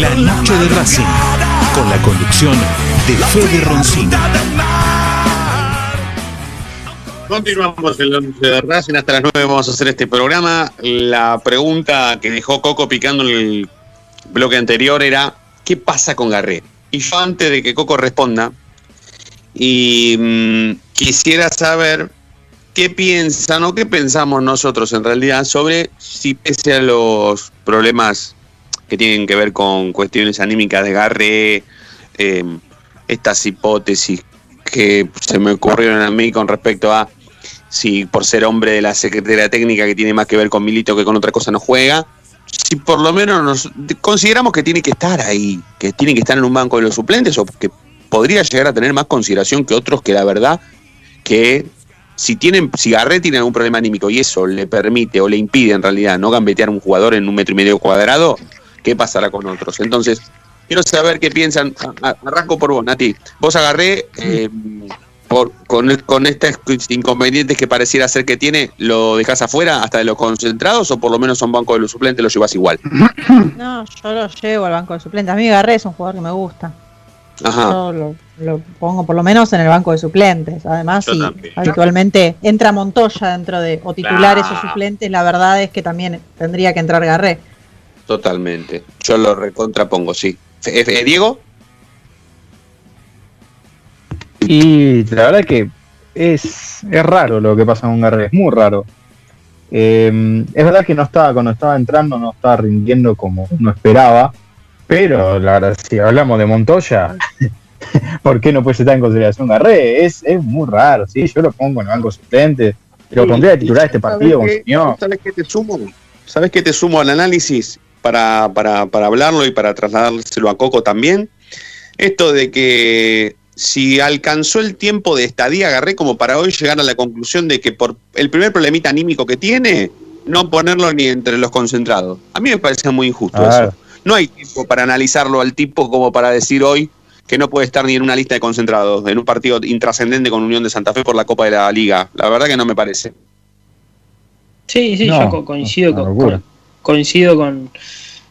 La noche de Racing, con la conducción de Fede Roncino. Continuamos en la noche de Racing. Hasta las 9 vamos a hacer este programa. La pregunta que dejó Coco picando en el bloque anterior era: ¿qué pasa con Garré? Y yo, antes de que Coco responda, y mm, quisiera saber qué piensan o qué pensamos nosotros en realidad sobre si, pese a los problemas que tienen que ver con cuestiones anímicas de Garré, eh, estas hipótesis que se me ocurrieron a mí con respecto a si por ser hombre de la Secretaría Técnica que tiene más que ver con Milito que con otra cosa no juega, si por lo menos nos consideramos que tiene que estar ahí, que tiene que estar en un banco de los suplentes o que podría llegar a tener más consideración que otros que la verdad que si tienen, si Garré tiene algún problema anímico y eso le permite o le impide en realidad no gambetear a un jugador en un metro y medio cuadrado, ¿qué pasará con otros? Entonces, quiero saber qué piensan. Arranco por vos, Nati. Vos agarré eh, por, con, con estos inconvenientes que pareciera ser que tiene, ¿lo dejás afuera hasta de los concentrados o por lo menos a un banco de los suplentes lo llevas igual? No, yo lo llevo al banco de suplentes. A mí Garré es un jugador que me gusta. Ajá. Yo lo, lo pongo por lo menos en el banco de suplentes. Además, si habitualmente entra Montoya dentro de o titulares Claro. o suplentes, la verdad es que también tendría que entrar Garré. Totalmente. Yo lo recontrapongo, sí. Eh, Diego, Y la verdad que es, es raro lo que pasa con Garré, es muy raro. Eh, es verdad que no estaba, cuando estaba entrando, no estaba rindiendo como uno esperaba, pero la verdad, si hablamos de Montoya, ¿por qué no puede estar en consideración Garré? Es, es muy raro, sí, yo lo pongo en el banco suplente, lo Sí, pondría de titular este ¿sabes partido con. ¿Sabes qué te sumo? ¿Sabes qué te sumo al análisis para, para, para hablarlo y para trasladárselo a Coco también? Esto de que si alcanzó el tiempo de estadía, agarré como para hoy llegar a la conclusión de que por el primer problemita anímico que tiene, no ponerlo ni entre los concentrados. A mí me parece muy injusto eso. No hay tiempo para analizarlo al tipo como para decir hoy que no puede estar ni en una lista de concentrados, en un partido intrascendente con Unión de Santa Fe por la Copa de la Liga. La verdad que no me parece. Sí, sí, No, yo co- coincido con- coincido con,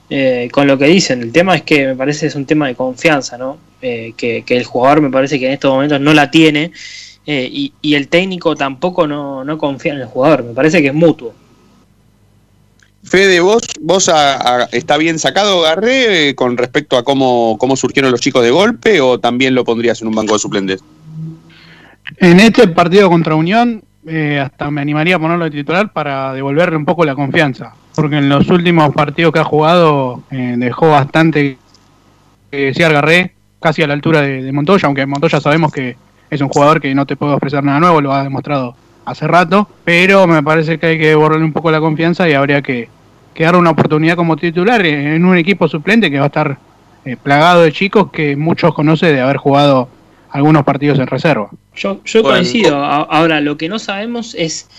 eh, con lo que dicen. El tema es que me parece es un tema de confianza, ¿no? Eh, que, que el jugador me parece que en estos momentos no la tiene eh, y, y el técnico tampoco no, no confía en el jugador. Me parece que es mutuo. Fede, vos, vos a- a- está bien sacado Garré eh, con respecto a cómo, cómo surgieron los chicos de golpe o también lo pondrías en un banco de suplentes? En este partido contra Unión, eh, hasta me animaría a ponerlo de titular para devolverle un poco la confianza. Porque en los últimos partidos que ha jugado eh, dejó bastante que desear Garré, casi a la altura de, de Montoya, aunque Montoya sabemos que es un jugador que no te puede ofrecer nada nuevo, lo ha demostrado hace rato, pero me parece que hay que devolverle un poco la confianza y habría que, que darle una oportunidad como titular en un equipo suplente que va a estar eh, plagado de chicos que muchos conocen de haber jugado algunos partidos en reserva. Yo, yo coincido. Ahora, lo que no sabemos es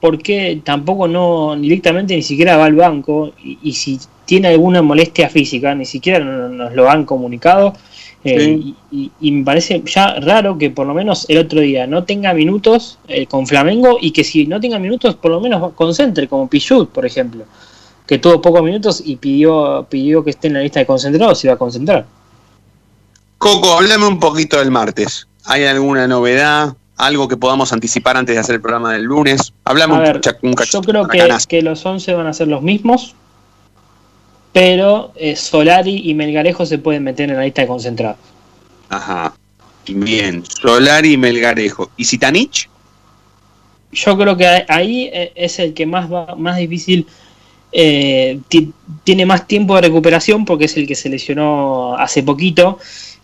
por qué tampoco no directamente ni siquiera va al banco y, y si tiene alguna molestia física, ni siquiera no- nos lo han comunicado. eh, Sí. y, y- y me parece ya raro que por lo menos el otro día no tenga minutos eh, con Flamengo y que si no tenga minutos por lo menos concentre, como Pichut, por ejemplo, que tuvo pocos minutos y pidió, pidió que esté en la lista de concentrados y va a concentrar. Coco, háblame un poquito del martes. ¿Hay alguna novedad? ¿Algo que podamos anticipar antes de hacer el programa del lunes? Un, ver, un Yo creo que, que los 11 van a ser los mismos, pero eh, Solari y Melgarejo se pueden meter en la lista de concentrados. Ajá. Bien. Solari y Melgarejo. ¿Y Sitanich? Yo creo que ahí- eh, es el que más va, más difícil eh, ti- tiene más tiempo de recuperación porque es el que se lesionó hace poquito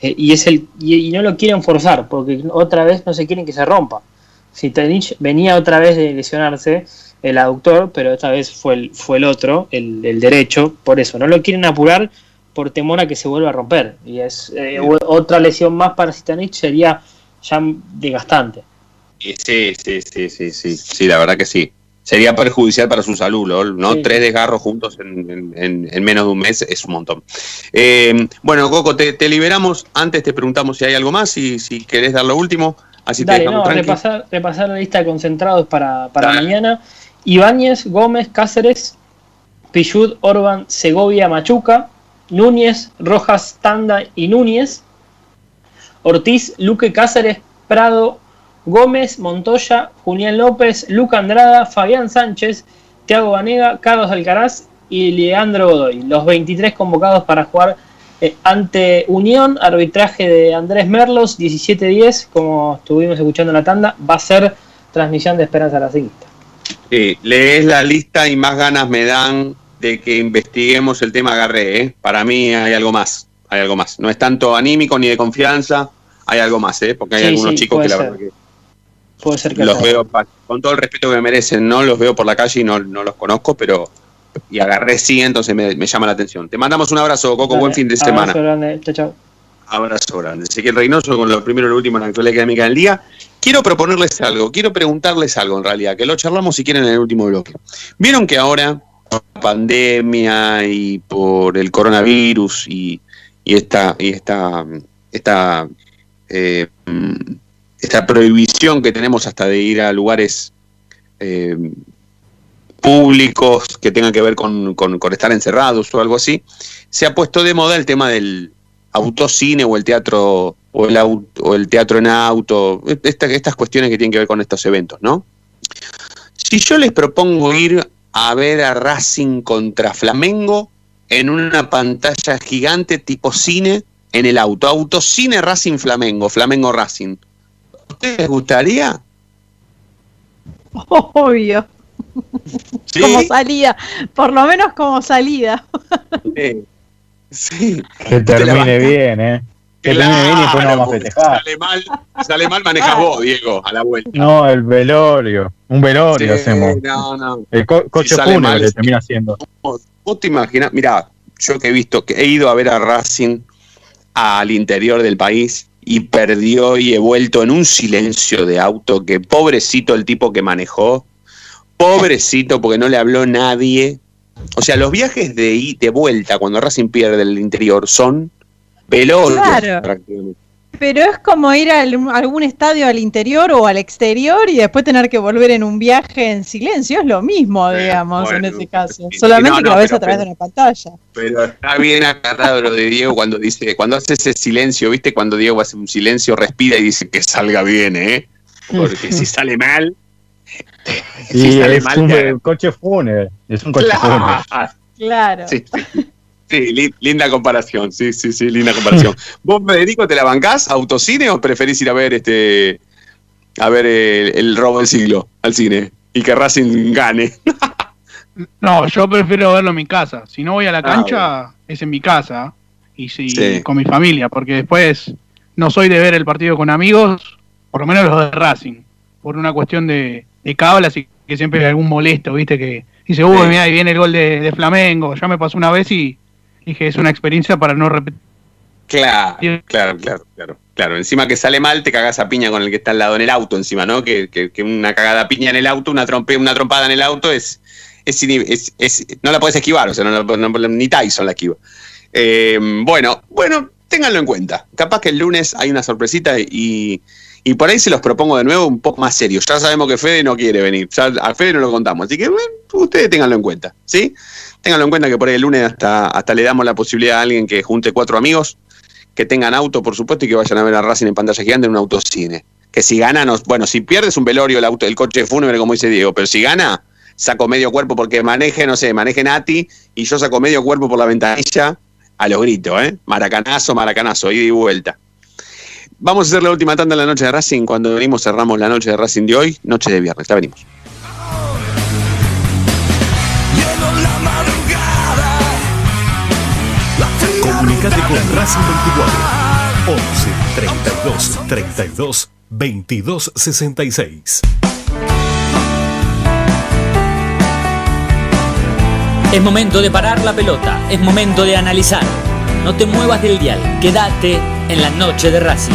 eh, y es el y, y no lo quieren forzar porque otra vez no se quieren que se rompa. Sitanich venía otra vez de lesionarse el aductor, pero esta vez fue el, fue el otro, el, el derecho, por eso no lo quieren apurar por temor a que se vuelva a romper y es eh, otra lesión más para Sitanich sería ya desgastante. Sí, sí, sí, sí, sí. Sí, la verdad que sí. Sería perjudicial para su salud, ¿no? ¿no? Sí. Tres desgarros juntos en, en- en- en menos de un mes es un montón. Eh, bueno, Coco, te, te liberamos. Antes te preguntamos si hay algo más, si, si querés dar lo último. Así te dejamos no, tranqui. repasar, repasar la lista de concentrados para, para Dale. mañana. Ibáñez, Gómez, Cáceres, Pichud, Orban, Segovia, Machuca, Núñez, Rojas, Tanda y Núñez, Ortiz, Luque, Cáceres, Prado, Gómez, Montoya, Julián López, Luca Andrada, Fabián Sánchez, Tiago Vanega, Carlos Alcaraz y Leandro Godoy. Los 23 convocados para jugar eh, ante Unión, arbitraje de Andrés Merlos, 17-10, como estuvimos escuchando en la tanda, va a ser transmisión de Esperanza Racingista. Sí, lees la lista y más ganas me dan de que investiguemos el tema Garré. ¿eh? Para mí hay algo más, hay algo más. No es tanto anímico ni de confianza, hay algo más, ¿eh? porque hay Sí, algunos sí, chicos que la verdad que Puede ser que los sea. veo, con todo el respeto que me merecen, no los veo por la calle y no, no los conozco, pero y agarré sí, entonces me, me llama la atención. Te mandamos un abrazo, Coco, buen fin de abrazo semana. grande, chao, chao. Abrazo grande. Ezequiel Reynoso con lo primero y lo último en la actualidad académica del día. Quiero proponerles algo, quiero preguntarles algo en realidad, que lo charlamos si quieren en el último bloque. Vieron que ahora, por la pandemia y por el coronavirus y, y esta, y esta, esta, eh, esta prohibición que tenemos hasta de ir a lugares eh, públicos que tengan que ver con, estar encerrados o algo así, se ha puesto de moda el tema del autocine o el teatro o el, el teatro en auto, esta- estas cuestiones que tienen que ver con estos eventos, ¿no? Si yo les propongo ir a ver a Racing contra Flamengo en una pantalla gigante tipo cine en el auto, autocine Racing Flamengo, Flamengo Racing, ¿a ustedes les gustaría? Obvio. ¿Sí? Como salida. Por lo menos como salida. Sí. Que termine bien, ¿eh? Que termine bien y después no vamos a porque festejar. Si sale mal, si sale mal manejas vos, Diego, a la vuelta. No, el velorio. Un velorio Sí, hacemos. no, no. El co- coche sale fúnebre termina haciendo. ¿Vos vos te imaginas? Mirá, yo que he visto, que he ido a ver a Racing al interior del país y perdió y he vuelto en un silencio de auto que pobrecito el tipo que manejó, pobrecito porque no le habló nadie. O sea, los viajes de de vuelta cuando Racing pierde el interior son velorios Claro. prácticamente. Pero es como ir a algún estadio al interior o al exterior y después tener que volver en un viaje en silencio. Es lo mismo, digamos, en ese caso. sí, Solamente no, que no, lo ves pero- a través pero- de una pantalla. Pero está bien agarrado lo de Diego cuando dice, cuando hace ese silencio, ¿viste? Cuando Diego hace un silencio, respira y dice que salga bien, ¿eh? Porque si sale mal. Si sale es mal, un te- coche fúnebre. Es un coche Claro. fúnebre. Claro. Sí, sí. Sí, li- linda comparación, sí, sí, sí, linda comparación. ¿Vos, Federico, te la bancás autocine o preferís ir a ver este a ver el, el robo del siglo al cine y que Racing gane? No, yo prefiero verlo en mi casa. Si no voy a la Ah, cancha, es en mi casa. Y si Sí. con mi familia, porque después no soy de ver el partido con amigos, por lo menos los de Racing, por una cuestión de, de cablas y que siempre hay algún molesto, ¿viste? Que dice, uy, mira, ahí viene el gol de, de Flamengo. Ya me pasó una vez y dije, es una experiencia para no repetir. Claro, claro, claro, claro. Claro, encima que sale mal, te cagás a piña con el que está al lado en el auto, encima, ¿no? Que, que, una cagada piña en el auto, una, trompe, una trompada en el auto es, es, es, no la puedes esquivar, o sea, no, ni Tyson la esquiva. Eh, bueno, bueno, ténganlo en cuenta. Capaz que el lunes hay una sorpresita y, y por ahí se los propongo de nuevo un poco más serio. Ya sabemos que Fede no quiere venir, a Fede no lo contamos, así que ustedes ténganlo en cuenta, ¿sí? Ténganlo en cuenta que por ahí el lunes hasta, hasta le damos la posibilidad a alguien que junte cuatro amigos que tengan auto, por supuesto, y que vayan a ver a Racing en pantalla gigante en un autocine. Que si gana, bueno, si pierdes un velorio, el, auto, el coche fúnebre, como dice Diego, pero si gana, saco medio cuerpo porque maneje, no sé, maneje Nati, y yo saco medio cuerpo por la ventanilla a los gritos, ¿eh? Maracanazo, maracanazo, ida y vuelta. Vamos a hacer la última tanda en la noche de Racing. Cuando venimos cerramos la noche de Racing de hoy, noche de viernes. Ya venimos. Comunicate con Racing 24 11 32 32 22 66. Es momento de parar la pelota, es momento de analizar. No te muevas del dial, quédate en la noche de Racing.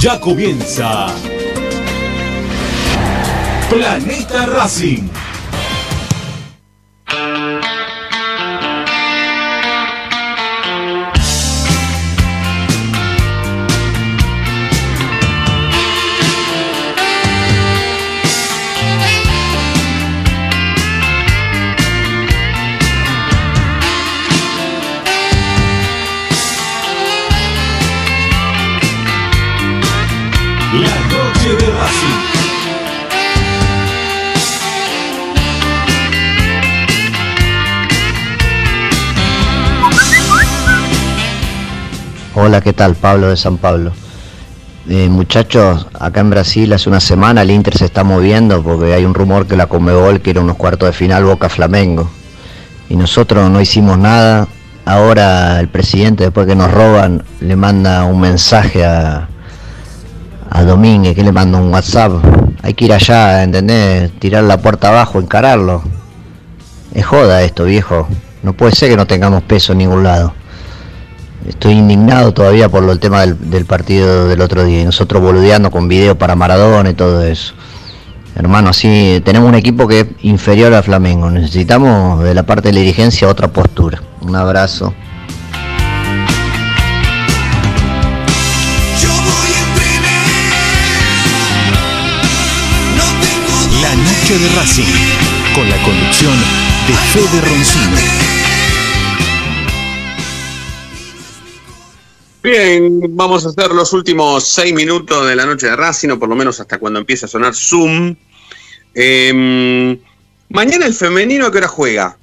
Ya comienza Planeta Racing. Hola, ¿qué tal? Pablo de San Pablo. Eh, muchachos, acá en Brasil hace una semana el Inter se está moviendo porque hay un rumor que la Comebol quiere unos cuartos de final Boca Flamengo. Y nosotros no hicimos nada. Ahora el presidente, después que nos roban, le manda un mensaje a, a Domínguez, que le manda un WhatsApp. Hay que ir allá, ¿entendés? Tirar la puerta abajo, encararlo. Es joda esto, viejo. No puede ser que no tengamos peso en ningún lado. Estoy indignado todavía por lo, el tema del, del partido del otro día. Y nosotros boludeando con video para Maradona y todo eso. Hermano, así tenemos un equipo que es inferior a Flamengo. Necesitamos de la parte de la dirigencia otra postura. Un abrazo. La noche de Racing, con la conducción de Fede Roncino. Bien, vamos a hacer los últimos seis minutos de la noche de Racing, o por lo menos hasta cuando empiece a sonar Zoom. Eh, mañana el femenino, ¿a qué hora juega?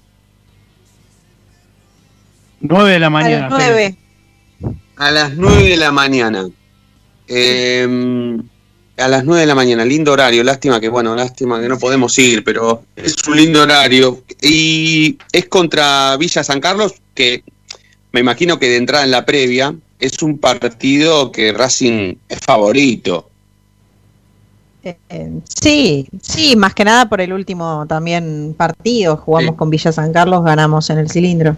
9 de la mañana. A las nueve. A las 9 de la mañana. Eh, a las 9 de la mañana, lindo horario. Lástima que, bueno, lástima que no podemos ir, pero es un lindo horario. Y es contra Villa San Carlos, que me imagino que de entrada en la previa es un partido que Racing es favorito. Eh, sí, sí, más que nada por el último también partido. Jugamos con Villa San Carlos, ganamos en el cilindro.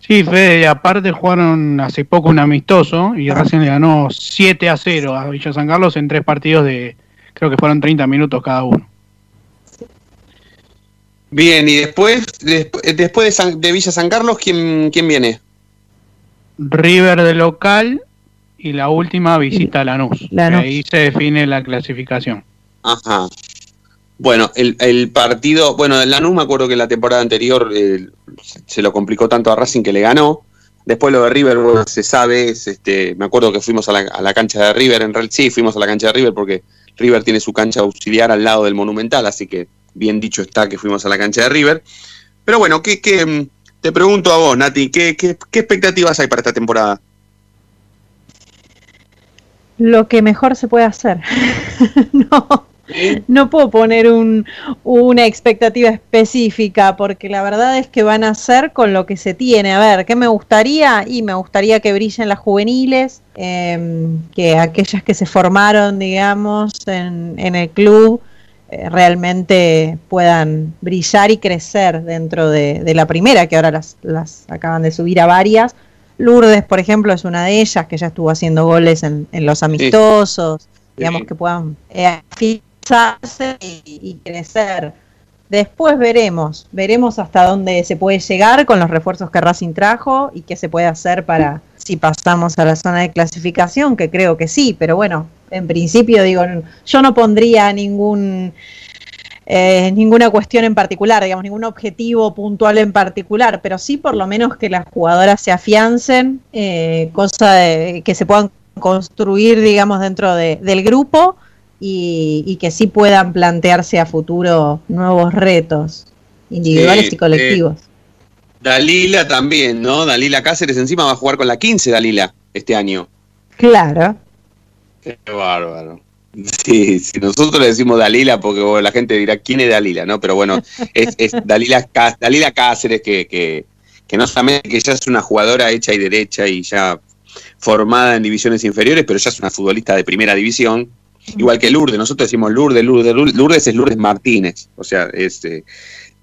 Sí, Fede, y aparte jugaron hace poco un amistoso y Racing le ganó 7 a 0 a Villa San Carlos en tres partidos de, creo que fueron 30 minutos cada uno. Bien, y después, después, después de, San- de Villa San Carlos, ¿quién, quién viene? River de local y la última visita a Lanús. Lanús. Ahí se define la clasificación. Ajá. Bueno, el, el partido, bueno, Lanús me acuerdo que la temporada anterior eh, se lo complicó tanto a Racing que le ganó. Después lo de River, bueno, se sabe, es, este, me acuerdo que fuimos a la, a la cancha de River, en realidad sí, fuimos a la cancha de River porque River tiene su cancha auxiliar al lado del Monumental, así que bien dicho está que fuimos a la cancha de River. Pero bueno, ¿qué, qué, mm, te pregunto a vos, Nati, ¿qué, qué, qué expectativas hay para esta temporada? Lo que mejor se puede hacer. no, no puedo poner un, una expectativa específica porque la verdad es que van a hacer con lo que se tiene. A ver, ¿qué me gustaría? Y me gustaría que brillen las juveniles, eh, que aquellas que se formaron, digamos, en, en el club realmente puedan brillar y crecer dentro de, de la primera, que ahora las, las acaban de subir a varias. Lourdes, por ejemplo, es una de ellas que ya estuvo haciendo goles en, en los amistosos, digamos que puedan eh, fixarse y, y crecer. Después veremos, veremos hasta dónde se puede llegar con los refuerzos que Racing trajo y qué se puede hacer para si pasamos a la zona de clasificación, que creo que sí, pero bueno, en principio digo, yo no pondría ningún eh, ninguna cuestión en particular, digamos, ningún objetivo puntual en particular, pero sí por lo menos que las jugadoras se afiancen, eh, cosa de, que se puedan construir, digamos, dentro de- del grupo y, y que sí puedan plantearse a futuro nuevos retos individuales Sí, y colectivos. Dalila también, ¿no? Dalila Cáceres encima va a jugar con la 15 Dalila este año. Claro. Qué bárbaro. Sí, si nosotros le decimos Dalila, porque bueno, la gente dirá quién es Dalila, ¿no? Pero bueno, es, es Dalila, Cá- Dalila Cáceres, que, que, que no solamente que ya es una jugadora hecha y derecha y ya formada en divisiones inferiores, pero ya es una futbolista de primera división, igual que Lourdes. Nosotros decimos Lourdes, Lourdes, Lourdes, Lourdes es Lourdes Martínez, o sea, es eh,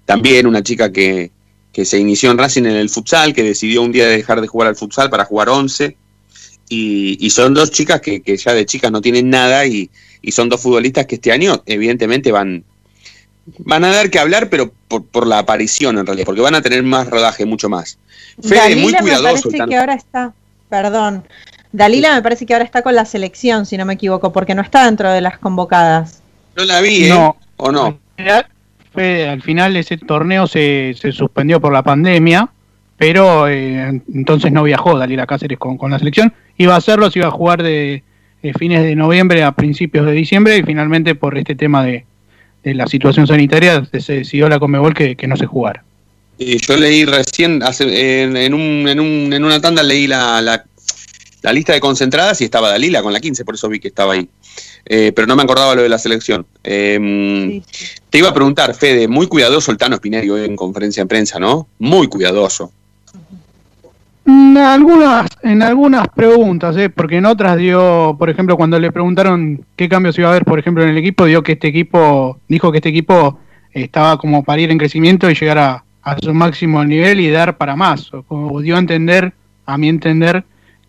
también una chica que, que se inició en Racing en el futsal, que decidió un día dejar de jugar al futsal para jugar 11 y, y son dos chicas que, que ya de chicas no tienen nada y, y son dos futbolistas que este año evidentemente van van a dar que hablar pero por, por la aparición en realidad porque van a tener más rodaje mucho más Fede Dalila muy me cuidadoso parece tan- que ahora está, perdón, Dalila me parece que ahora está con la selección, si no me equivoco, porque no está dentro de las convocadas. no la vi ¿eh? No. o no Al final ese torneo se, suspendió por la pandemia, pero eh, entonces no viajó Dalila Cáceres con, la selección. Iba a hacerlo, se iba a jugar de, de fines de noviembre a principios de diciembre y finalmente por este tema de, la situación sanitaria se decidió la Comebol que, que no se jugara. Y yo leí recién hace, en, en un, en, un, en una tanda leí la, la la lista de concentradas y estaba Dalila con la 15, por eso vi que estaba ahí. Eh, pero no me acordaba lo de la selección. Eh, te iba a preguntar, Fede, muy cuidadoso el Tano Spinelli hoy en conferencia de prensa, ¿no? Muy cuidadoso. En algunas, en algunas preguntas, ¿eh? porque en otras dio, por ejemplo, cuando le preguntaron qué cambios iba a haber, por ejemplo, en el equipo, dio que este equipo, dijo que este equipo estaba como para ir en crecimiento y llegar a, a su máximo nivel y dar para más. O como dio a entender, a mi entender,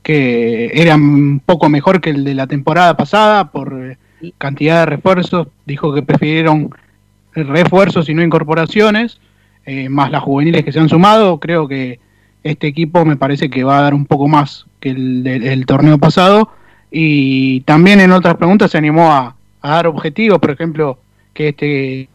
que era un poco mejor que el de la temporada pasada por eh, cantidad de refuerzos. Dijo que prefirieron refuerzos y no incorporaciones, eh, más las juveniles que se han sumado. Creo que este equipo me parece que va a dar un poco más que el del torneo pasado. Y también en otras preguntas se animó a, a dar objetivos, por ejemplo, que este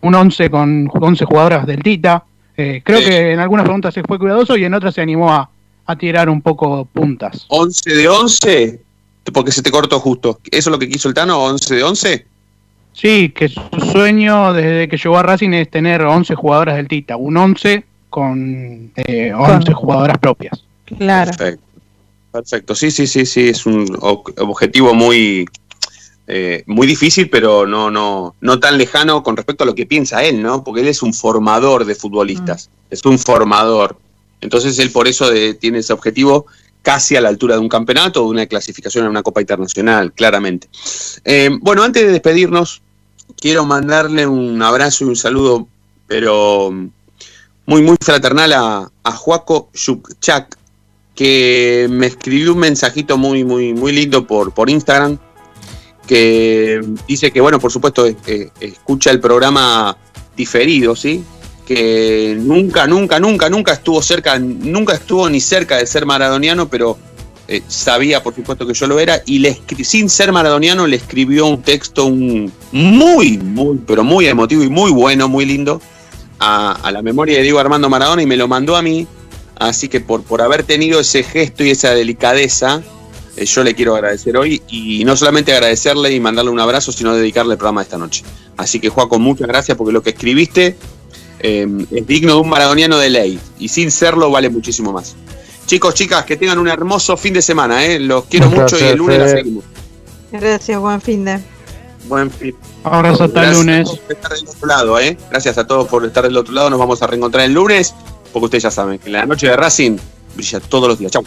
un 11 con 11 jugadoras del Tita. Eh, creo que en algunas preguntas se fue cuidadoso y en otras se animó a, a tirar un poco puntas. ¿11 de 11? Porque se te cortó justo. ¿Eso es lo que quiso el Tano? ¿11 de 11? Sí, que su sueño desde que llegó a Racing es tener 11 jugadoras del Tita. Un 11 con eh, 11 jugadoras propias. Claro. Perfecto. Perfecto. Sí, sí, sí, sí. Es un ob- objetivo muy, eh, muy difícil, pero no, no, no tan lejano con respecto a lo que piensa él, ¿no? Porque él es un formador de futbolistas, es un formador. Entonces él por eso de- tiene ese objetivo casi a la altura de un campeonato o de una clasificación en una Copa Internacional, claramente. Eh, bueno, antes de despedirnos, quiero mandarle un abrazo y un saludo, pero mm, muy, muy fraternal a, a Juaco Shukchak, que me escribió un mensajito muy, muy, muy lindo por, por Instagram, que dice que, bueno, por supuesto, eh, escucha el programa diferido, ¿sí? Que nunca, nunca, nunca, nunca estuvo cerca, nunca estuvo ni cerca de ser maradoniano, pero eh, sabía, por supuesto, que yo lo era, y le sin ser maradoniano le escribió un texto muy, muy, pero muy emotivo y muy bueno, muy lindo, a, a la memoria de Diego Armando Maradona y me lo mandó a mí. Así que por, por haber tenido ese gesto y esa delicadeza, eh, yo le quiero agradecer hoy y no solamente agradecerle y mandarle un abrazo, sino dedicarle el programa de esta noche. Así que, Juaco, muchas gracias porque lo que escribiste eh, es digno de un maradoniano de ley y sin serlo vale muchísimo más. Chicos, chicas, que tengan un hermoso fin de semana, ¿eh? los quiero mucho y el lunes la Fede. seguimos. Gracias, buen fin de. Buen fin. Abrazo hasta el lunes. por estar del otro lado, ¿eh? Gracias a todos por estar del otro lado. Nos vamos a reencontrar el lunes, porque ustedes ya saben que la noche de Racing brilla todos los días. Chau.